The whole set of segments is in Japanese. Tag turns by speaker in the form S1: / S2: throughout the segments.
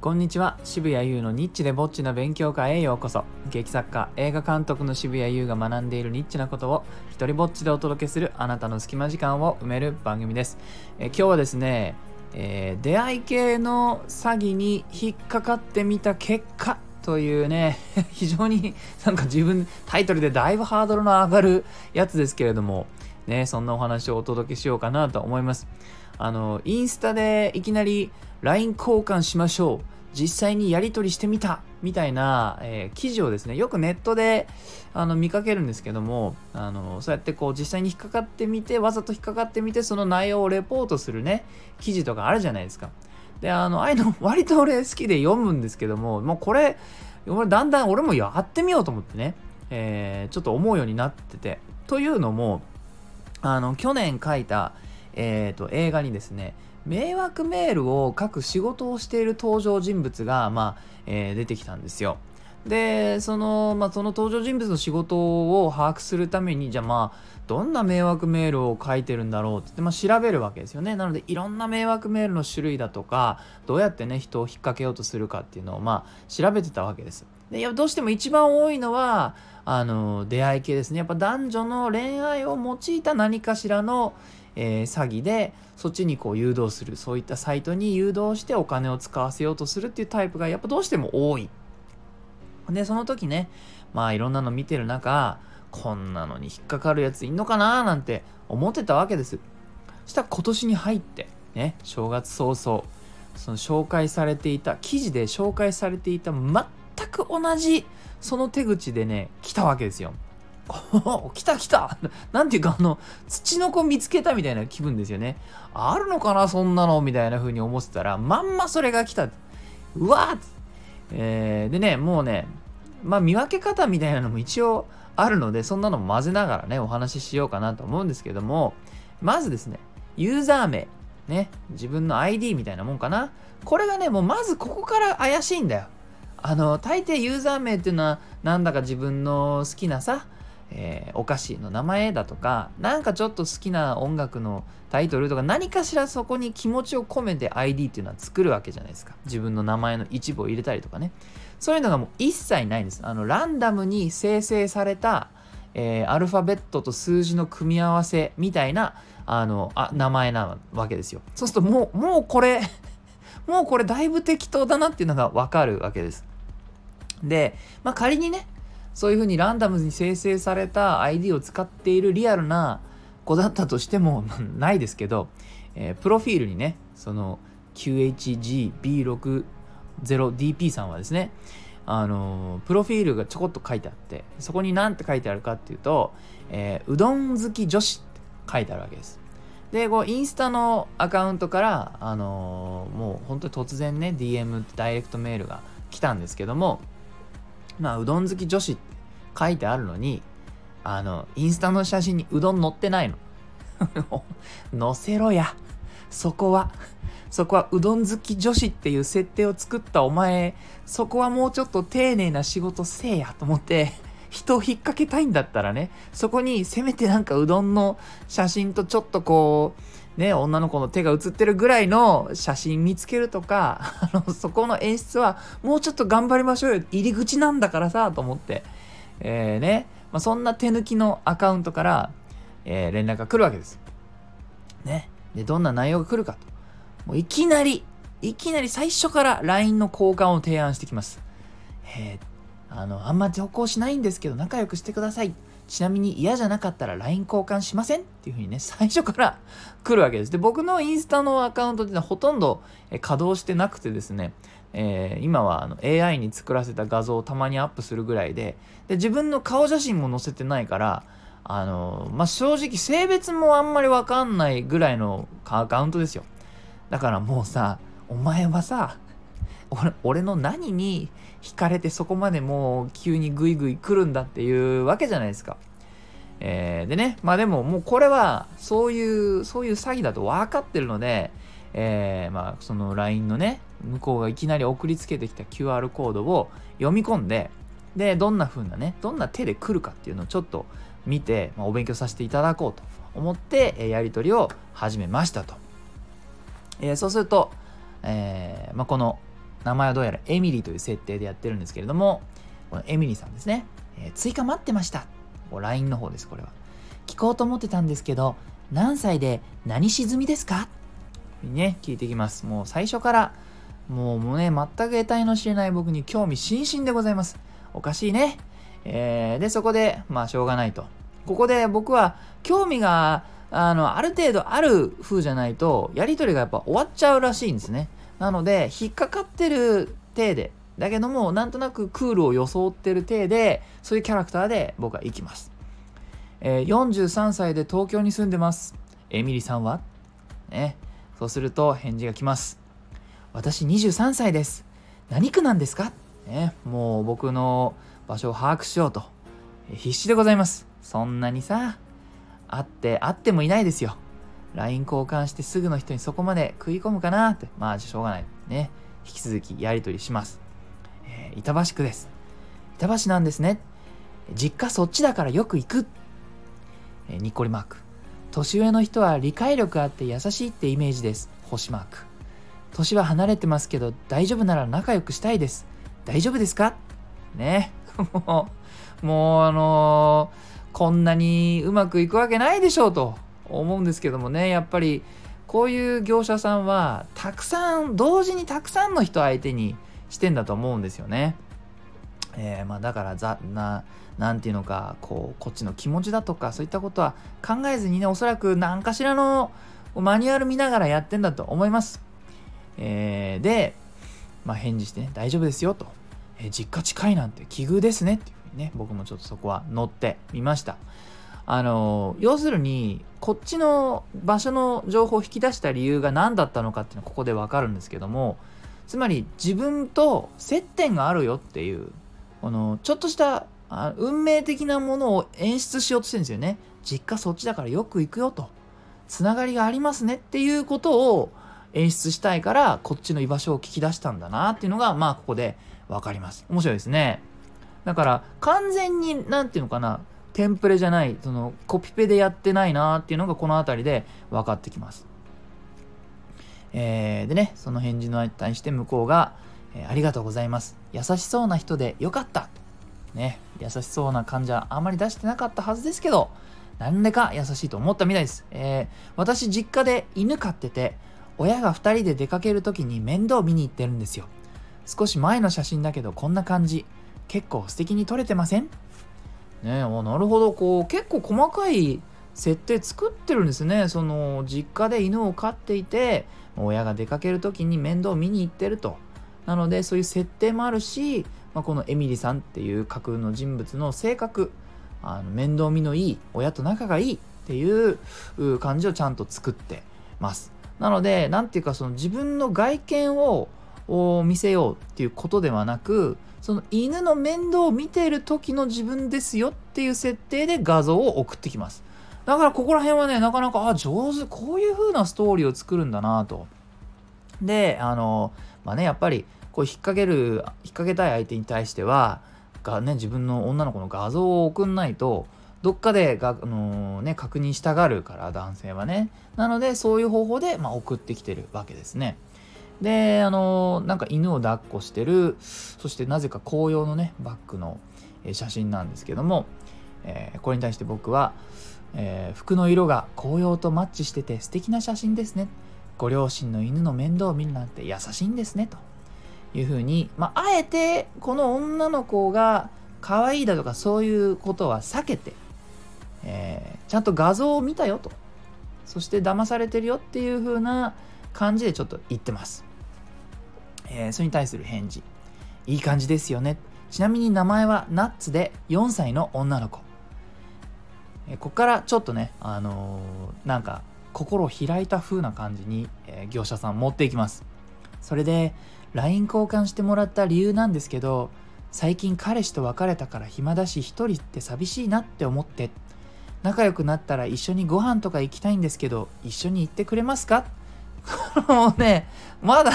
S1: こんにちは。渋谷優のニッチでぼっちな勉強会へようこそ。劇作家映画監督の渋谷優が学んでいるニッチなことを一人ぼっちでお届けするあなたの隙間時間を埋める番組です。え今日はですね、えー、出会い系の詐欺に引っかかってみた結果というね 非常になんか自分タイトルでだいぶハードルの上がるやつですけれどもねそんなお話をお届けしようかなと思います。あのインスタでいきなり LINE 交換しましょう。実際にやり取りしてみた。みたいな、えー、記事をですねよくネットであの見かけるんですけどもあのそうやってこう実際に引っかかってみてわざと引っかかってみてその内容をレポートするね記事とかあるじゃないですか。であのああいうの 割と俺好きで読むんですけどももうこれ俺だんだん俺もやってみようと思ってね、えー、ちょっと思うようになってて。というのもあの去年書いた、えーと映画にですね迷惑メールを書く仕事をしている登場人物が、まあえー、出てきたんですよ。でその,、まあ、その登場人物の仕事を把握するためにじゃあまあどんな迷惑メールを書いてるんだろうってって、まあ、調べるわけですよね。なのでいろんな迷惑メールの種類だとかどうやってね人を引っ掛けようとするかっていうのをまあ調べてたわけです。でどうしても一番多いのはあの出会い系ですね。やっぱ男女の恋愛を用いた何かしらのえー、詐欺でそっちにこう誘導するそういったサイトに誘導してお金を使わせようとするっていうタイプがやっぱどうしても多い。でその時ねまあいろんなの見てる中こんなのに引っかかるやついんのかななんて思ってたわけです。そしたら今年に入ってね正月早々その紹介されていた記事で紹介されていた全く同じその手口でね来たわけですよ。来た来た。なんていうかあの土の子見つけたみたいな気分ですよね。あるのかなそんなのみたいな風に思ってたらまんまそれが来た。うわっ、えー、でねもうねまあ見分け方みたいなのも一応あるのでそんなのも混ぜながらねお話ししようかなと思うんですけどもまずですねユーザー名。ね自分の ID みたいなもんかな。これがねもうまずここから怪しいんだよ。あの大抵ユーザー名っていうのはなんだか自分の好きなさえー、お菓子の名前だとかなんかちょっと好きな音楽のタイトルとか何かしらそこに気持ちを込めて ID っていうのは作るわけじゃないですか。自分の名前の一部を入れたりとかね。そういうのがもう一切ないんです。あのランダムに生成された、えー、アルファベットと数字の組み合わせみたいなあのあ名前なわけですよ。そうするともうもうこれ もうこれだいぶ適当だなっていうのがわかるわけです。で、まあ、仮にねそういうふうにランダムに生成された ID を使っているリアルな子だったとしても ないですけど、えー、プロフィールにねその QHGB60DP さんはですねあの、プロフィールがちょこっと書いてあってそこに何て書いてあるかっていうと、えー、うどん好き女子って書いてあるわけです。でこうインスタのアカウントから、あのー、もう本当に突然ね DM ダイレクトメールが来たんですけどもまあうどん好き女子って書いてあるのにあのインスタの写真にうどん載ってないの。載せろや。そこはそこはうどん好き女子っていう設定を作ったお前そこはもうちょっと丁寧な仕事せえやと思って 人を引っ掛けたいんだったらねそこにせめてなんかうどんの写真とちょっとこうね、女の子の手が写ってるぐらいの写真見つけるとか、あの、そこの演出はもうちょっと頑張りましょうよ。入り口なんだからさ、と思って。えー、ね、まあ、そんな手抜きのアカウントから、えー、連絡が来るわけです。ね。で、どんな内容が来るかと。もういきなり、いきなり最初から LINE の交換を提案してきます。えー、あの、あんま投稿しないんですけど仲良くしてください。ちなみに嫌じゃなかったら LINE 交換しませんっていう風にね、最初から 来るわけです。で、僕のインスタのアカウントってのはほとんど稼働してなくてですね、えー、今はあの AI に作らせた画像をたまにアップするぐらいでで自分の顔写真も載せてないからあのまあ、正直性別もあんまりわかんないぐらいのアカウントですよだからもうさお前はさ 俺の何に惹かれてそこまでもう急にグイグイ来るんだっていうわけじゃないですか。えー、でね、まあでももうこれはそういう、そういう詐欺だと分かってるので、えー、まあその LINE のね、向こうがいきなり送りつけてきた QR コードを読み込んで、で、どんな風なね、どんな手で来るかっていうのをちょっと見て、まあ、お勉強させていただこうと思って、えやり取りを始めましたと。えー、そうすると、えーまあ、この名前はどうやらエミリーという設定でやってるんですけれども、このエミリーさんですね。えー、追加待ってました。LINE の方です、これは。聞こうと思ってたんですけど、何歳で何沈みですか？ね、聞いてきます。もう最初から、もうね、全く得体の知れない僕に興味津々でございます。おかしいね。えー、で、そこで、まあ、しょうがないと。ここで僕は、興味が、あの、ある程度ある風じゃないと、やりとりがやっぱ終わっちゃうらしいんですね。なので、引っかかってる体で、だけども、なんとなくクールを装ってる体で、そういうキャラクターで僕は行きます。えー、43歳で東京に住んでます。エミリさんは？ね。そうすると返事が来ます。私23歳です。何区なんですか？ね。もう僕の場所を把握しようと。必死でございます。そんなにさ、会って会ってもいないですよ。LINE 交換してすぐの人にそこまで食い込むかなって。まあ、しょうがない。ね。引き続きやり取りします。板橋区です。板橋なんですね。実家そっちだからよく行く。えー、にっこりマーク。年上の人は理解力あって優しいってイメージです。星マーク。年は離れてますけど大丈夫なら仲良くしたいです。大丈夫ですか？ね。もう、もうあのー、こんなにうまくいくわけないでしょうと思うんですけどもね、やっぱりこういう業者さんはたくさん、同時にたくさんの人相手にしてんだと思うんですよね。えー、まあ、だからざな何て言うのかこうこっちの気持ちだとかそういったことは考えずにねおそらく何かしらのマニュアル見ながらやってんだと思います。えー、で、まあ、返事してね大丈夫ですよと、えー、実家近いなんて奇遇ですねっていうね僕もちょっとそこは乗ってみました。あの要するにこっちの場所の情報を引き出した理由が何だったのかっていうのはここでわかるんですけどもつまり自分と接点があるよっていうこのちょっとした運命的なものを演出しようとしてるんですよね。実家そっちだからよく行くよと。つながりがありますねっていうことを演出したいからこっちの居場所を聞き出したんだなっていうのがまあここで分かります。面白いですね。だから完全に何て言うのかなテンプレじゃないそのコピペでやってないなっていうのがこの辺りで分かってきます。えー、でねその返事の対して向こうが、えー、ありがとうございます優しそうな人でよかったね、優しそうな感じはあまり出してなかったはずですけど、なんでか優しいと思ったみたいです。えー、私実家で犬飼ってて、親が2人で出かける時に面倒見に行ってるんですよ。少し前の写真だけどこんな感じ。結構素敵に撮れてません？ねえ、なるほど。こう、結構細かい設定作ってるんですね。その、実家で犬を飼っていて、親が出かける時に面倒を見に行ってると。なので、そういう設定もあるし、まあ、このエミリさんっていう架空の人物の性格あの面倒見のいい親と仲がいいっていう感じをちゃんと作ってますなので何ていうかその自分の外見を見せようっていうことではなくその犬の面倒を見ている時の自分ですよっていう設定で画像を送ってきますだからここら辺はねなかなかあ上手こういう風なストーリーを作るんだなと。であのまあねやっぱりこう引っ掛ける引っ掛けたい相手に対してはが、ね、自分の女の子の画像を送んないとどっかでが、あのー、ね、確認したがるから男性はね。なのでそういう方法で、まあ、送ってきてるわけですね。であのー、なんか犬を抱っこしてるそしてなぜか紅葉のねバッグの写真なんですけども、えー、これに対して僕は、え服の色が紅葉とマッチしてて素敵な写真ですね。ご両親の犬の面倒を見るなんて優しいんですねと。いうふうに、まあ、あえてこの女の子が可愛いだとかそういうことは避けて、えー、ちゃんと画像を見たよと。そして騙されてるよっていう風な感じでちょっと言ってます、えー、それに対する返事。いい感じですよね。ちなみに名前はナッツで4歳の女の子、え、ここからちょっとねあのー、なんか心を開いた風な感じに、え業者さん持っていきます。それで LINE 交換してもらった理由なんですけど最近彼氏と別れたから暇だし一人って寂しいなって思って仲良くなったら一緒にご飯とか行きたいんですけど一緒に行ってくれますか？もうねまだ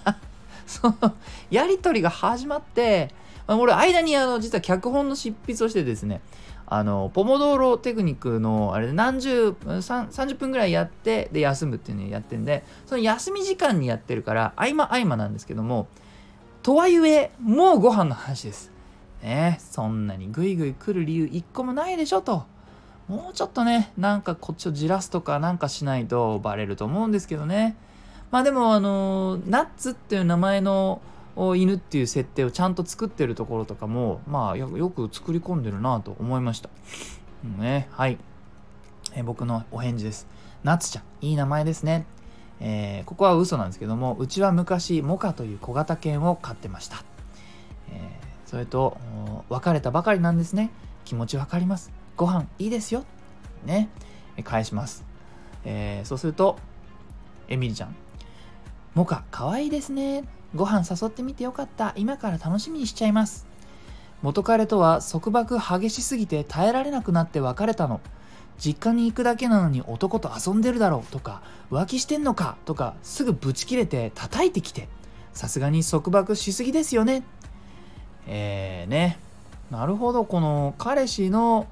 S1: そのやり取りが始まって俺間にあの実は脚本の執筆をしてですねあのポモドーロテクニックのあれで何十30分ぐらいやってで休むっていうのをやってんでその休み時間にやってるから合間合間なんですけどもとはいえもうご飯の話です。ねそんなにグイグイ来る理由一個もないでしょと。もうちょっとねなんかこっちをじらすとかなんかしないとバレると思うんですけどね。まあでもあのナッツっていう名前の犬っていう設定をちゃんと作ってるところとかもまあよく作り込んでるなと思いました、うん、ねはい。え僕のお返事です。ナツちゃんいい名前ですね。えー、ここは嘘なんですけどもうちは昔モカという小型犬を飼ってました、えー、それと別れたばかりなんですね。気持ちわかります。ご飯いいですよ。ね返します、えー、そうするとエミリちゃんモカかわいいですねご飯誘ってみてよかった。今から楽しみにしちゃいます。元彼とは束縛激しすぎて耐えられなくなって別れたの。実家に行くだけなのに男と遊んでるだろうとか浮気してんのか？とかすぐブチ切れて叩いてきて。さすがに束縛しすぎですよね。えーね。なるほど。この彼氏の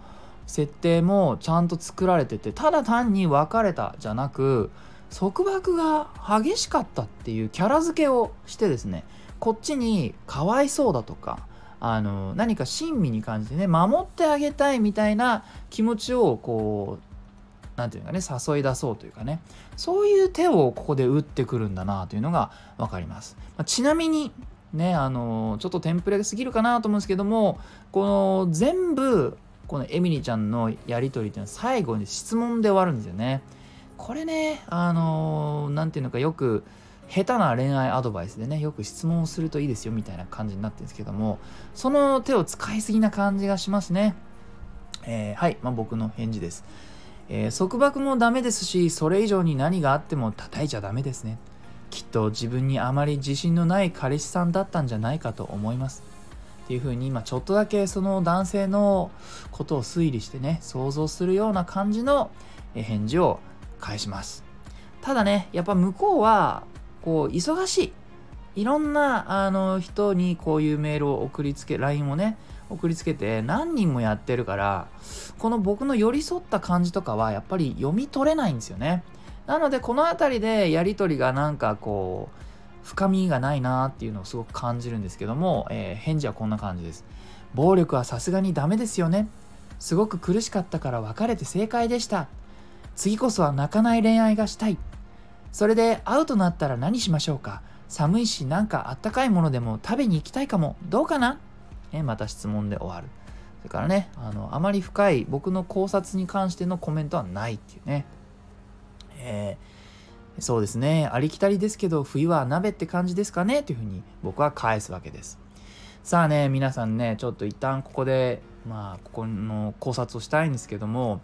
S1: 設定もちゃんと作られててただ単に別れたじゃなく束縛が激しかったっていうキャラ付けをしてですねこっちにかわいそうだとかあの何か親身に感じてね守ってあげたいみたいな気持ちをこう何て言うかね誘い出そうというかねそういう手をここで打ってくるんだなというのが分かります、まあ、ちなみにねあのちょっとテンプレすぎるかなと思うんですけどもこの全部このエミリちゃんのやり取りっていうのは最後に質問で終わるんですよね。これねあの何て言うのかよく下手な恋愛アドバイスでねよく質問をするといいですよみたいな感じになってるんですけどもその手を使いすぎな感じがしますね、えー、はい、まあ、僕の返事です、えー、束縛もダメですしそれ以上に何があっても叩いちゃダメですね。きっと自分にあまり自信のない彼氏さんだったんじゃないかと思います。っていうふうに今ちょっとだけその男性のことを推理してね想像するような感じの返事を返します。ただねやっぱ向こうはこう忙しい。いろんなあの人にこういうメールを送りつけ LINE をね送りつけて何人もやってるからこの僕の寄り添った感じとかはやっぱり読み取れないんですよね。なのでこの辺りでやり取りがなんかこう深みがないなっていうのをすごく感じるんですけども、えー、返事はこんな感じです。暴力はさすがにダメですよね。すごく苦しかったから別れて正解でした。次こそは泣かない恋愛がしたい。それで会うとなったら何しましょうか？寒いしなんかあったかいものでも食べに行きたいかも。どうかな？えまた質問で終わる。それからねあのあまり深い僕の考察に関してのコメントはないっていうね。えー、そうですね。ありきたりですけど冬は鍋って感じですかね？というふうに僕は返すわけです。さあね皆さんねちょっと一旦ここでまあここの考察をしたいんですけども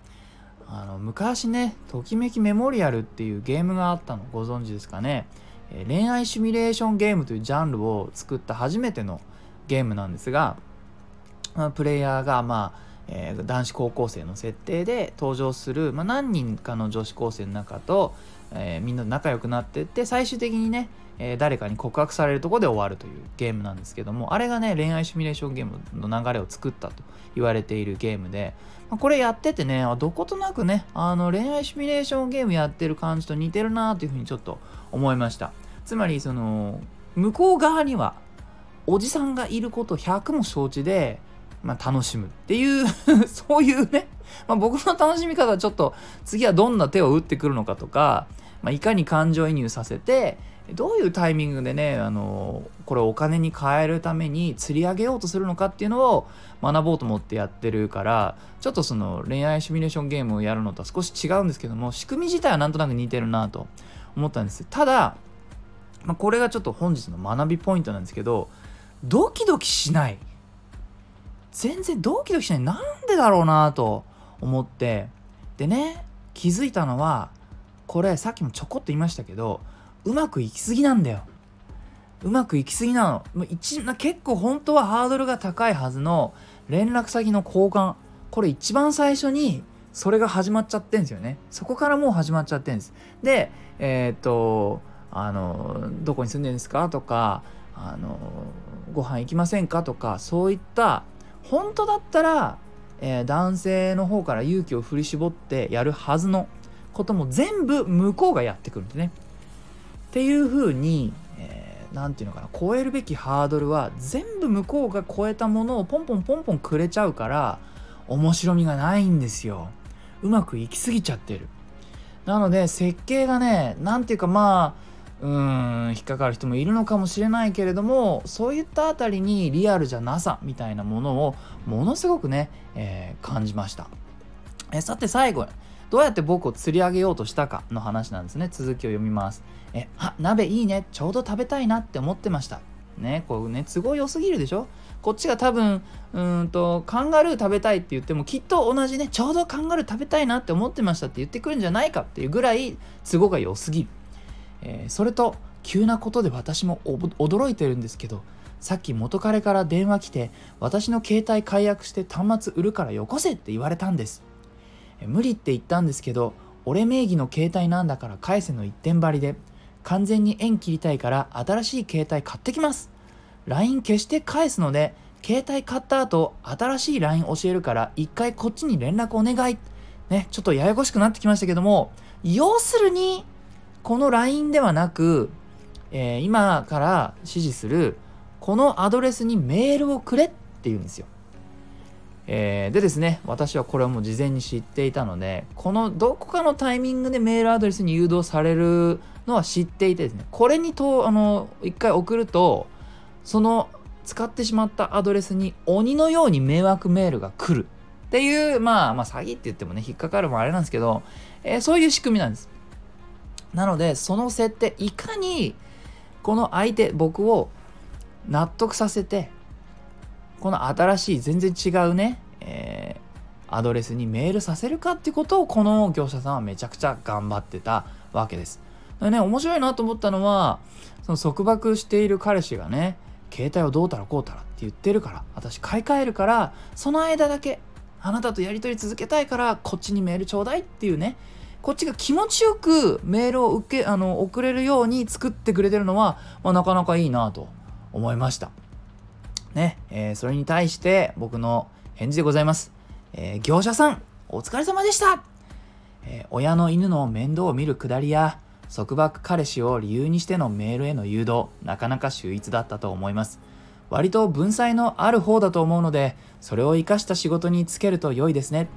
S1: あの昔ね「ときめきメモリアル」っていうゲームがあったのご存知ですかね、え恋愛シミュレーションゲームというジャンルを作った初めてのゲームなんですが、プレイヤーがまあえー、男子高校生の設定で登場する、まあ、何人かの女子高生の中と、えー、みんな仲良くなってって最終的にね、えー、誰かに告白されるとこで終わるというゲームなんですけどもあれがね恋愛シミュレーションゲームの流れを作ったと言われているゲームで、まあ、これやっててねどことなくねあの恋愛シミュレーションゲームやってる感じと似てるなというふうにちょっと思いました。つまりその向こう側にはおじさんがいること100も承知でまあ、楽しむっていう そういうね、まあ、僕の楽しみ方はちょっと次はどんな手を打ってくるのかとか、まあ、いかに感情移入させてどういうタイミングでねあのこれをお金に変えるために釣り上げようとするのかっていうのを学ぼうと思ってやってるからちょっとその恋愛シミュレーションゲームをやるのとは少し違うんですけども仕組み自体はなんとなく似てるなと思ったんです。ただ、まあ、これがちょっと本日の学びポイントなんですけどドキドキしない。全然ドキドキしないなんでだろうなと思って。でね気づいたのはこれさっきもちょこっと言いましたけどうまくいきすぎなんだよ。うまくいきすぎなの。一結構本当はハードルが高いはずの連絡先の交換。これ一番最初にそれが始まっちゃってんですよね。そこからもう始まっちゃってんです。でえー、っとあのどこに住んでるんですかとかあのご飯行きませんかとかそういった本当だったら、えー、男性の方から勇気を振り絞ってやるはずのことも全部向こうがやってくるんでね。っていうふうに、え何て言うのかな超えるべきハードルは全部向こうが超えたものをポンポンポンポンくれちゃうから面白みがないんですようまくいきすぎちゃってるなので設計がね何て言うかまあうん引っかかる人もいるのかもしれないけれどもそういったあたりにリアルじゃなさみたいなものをものすごくね、えー、感じました。えさて最後どうやって僕を釣り上げようとしたかの話なんですね。続きを読みます。えあ鍋いいね。ちょうど食べたいなって思ってました。ねこうね都合良すぎるでしょ？こっちが多分うんとカンガルー食べたいって言ってもきっと同じねちょうどカンガルー食べたいなって思ってましたって言ってくるんじゃないかっていうぐらい都合が良すぎる。えー、それと急なことで私も驚いてるんですけどさっき元彼から電話来て私の携帯解約して端末売るからよこせって言われたんです、無理って言ったんですけど俺名義の携帯なんだから返せの一点張りで完全に縁切りたいから新しい携帯買ってきます。LINE 消して返すので携帯買った後新しい LINE 教えるから一回こっちに連絡お願い。ねちょっとややこしくなってきましたけども要するにこの LINE ではなく、えー、今から指示するこのアドレスにメールをくれって言うんですよ。えー、でですね、私はこれはもう事前に知っていたので、このどこかのタイミングでメールアドレスに誘導されるのは知っていてですね、これにとあの一回送ると、その使ってしまったアドレスに鬼のように迷惑メールが来るっていう、まあ、まあ、詐欺って言ってもね、引っかかるもあれなんですけど、えー、そういう仕組みなんです。なのでその設定いかにこの相手僕を納得させてこの新しい全然違うね、えー、アドレスにメールさせるかってことをこの業者さんはめちゃくちゃ頑張ってたわけです。でね面白いなと思ったのはその束縛している彼氏がね携帯をどうたらこうたらって言ってるから私買い替えるからその間だけあなたとやり取り続けたいからこっちにメールちょうだいっていうねこっちが気持ちよくメールを受けあの送れるように作ってくれてるのは、まあ、なかなかいいなと思いました。ね、えー、それに対して僕の返事でございます。えー、業者さん、お疲れ様でした、えー、親の犬の面倒を見るくだりや、束縛彼氏を理由にしてのメールへの誘導、なかなか秀逸だったと思います。割と文才のある方だと思うので、それを活かした仕事に就けると良いですね。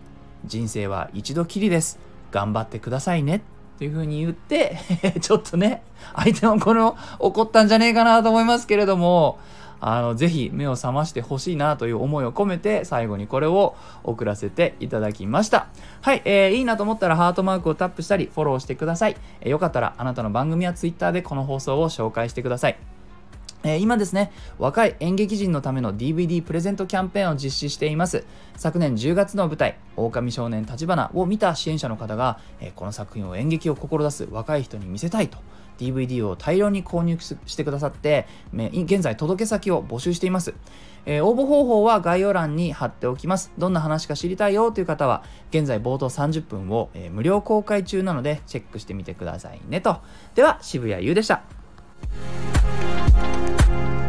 S1: 人生は一度きりです。頑張ってくださいねっていう風に言って ちょっとね、相手もこの怒ったんじゃねえかなと思いますけれども、あの、ぜひ目を覚ましてほしいなという思いを込めて、最後にこれを送らせていただきました。はい、えー、いいなと思ったらハートマークをタップしたり、フォローしてください。えー、よかったらあなたの番組や Twitter でこの放送を紹介してください。え、今ですね、若い演劇人のための DVD プレゼントキャンペーンを実施しています。昨年10月の舞台、狼少年立花を見た支援者の方が、え、この作品を演劇を志す若い人に見せたいと、DVD を大量に購入してくださって、現在届け先を募集しています。え、応募方法は概要欄に貼っておきます。どんな話か知りたいよという方は、現在冒頭30分を、え、無料公開中なので、チェックしてみてくださいねと。では、渋谷優でした。thank you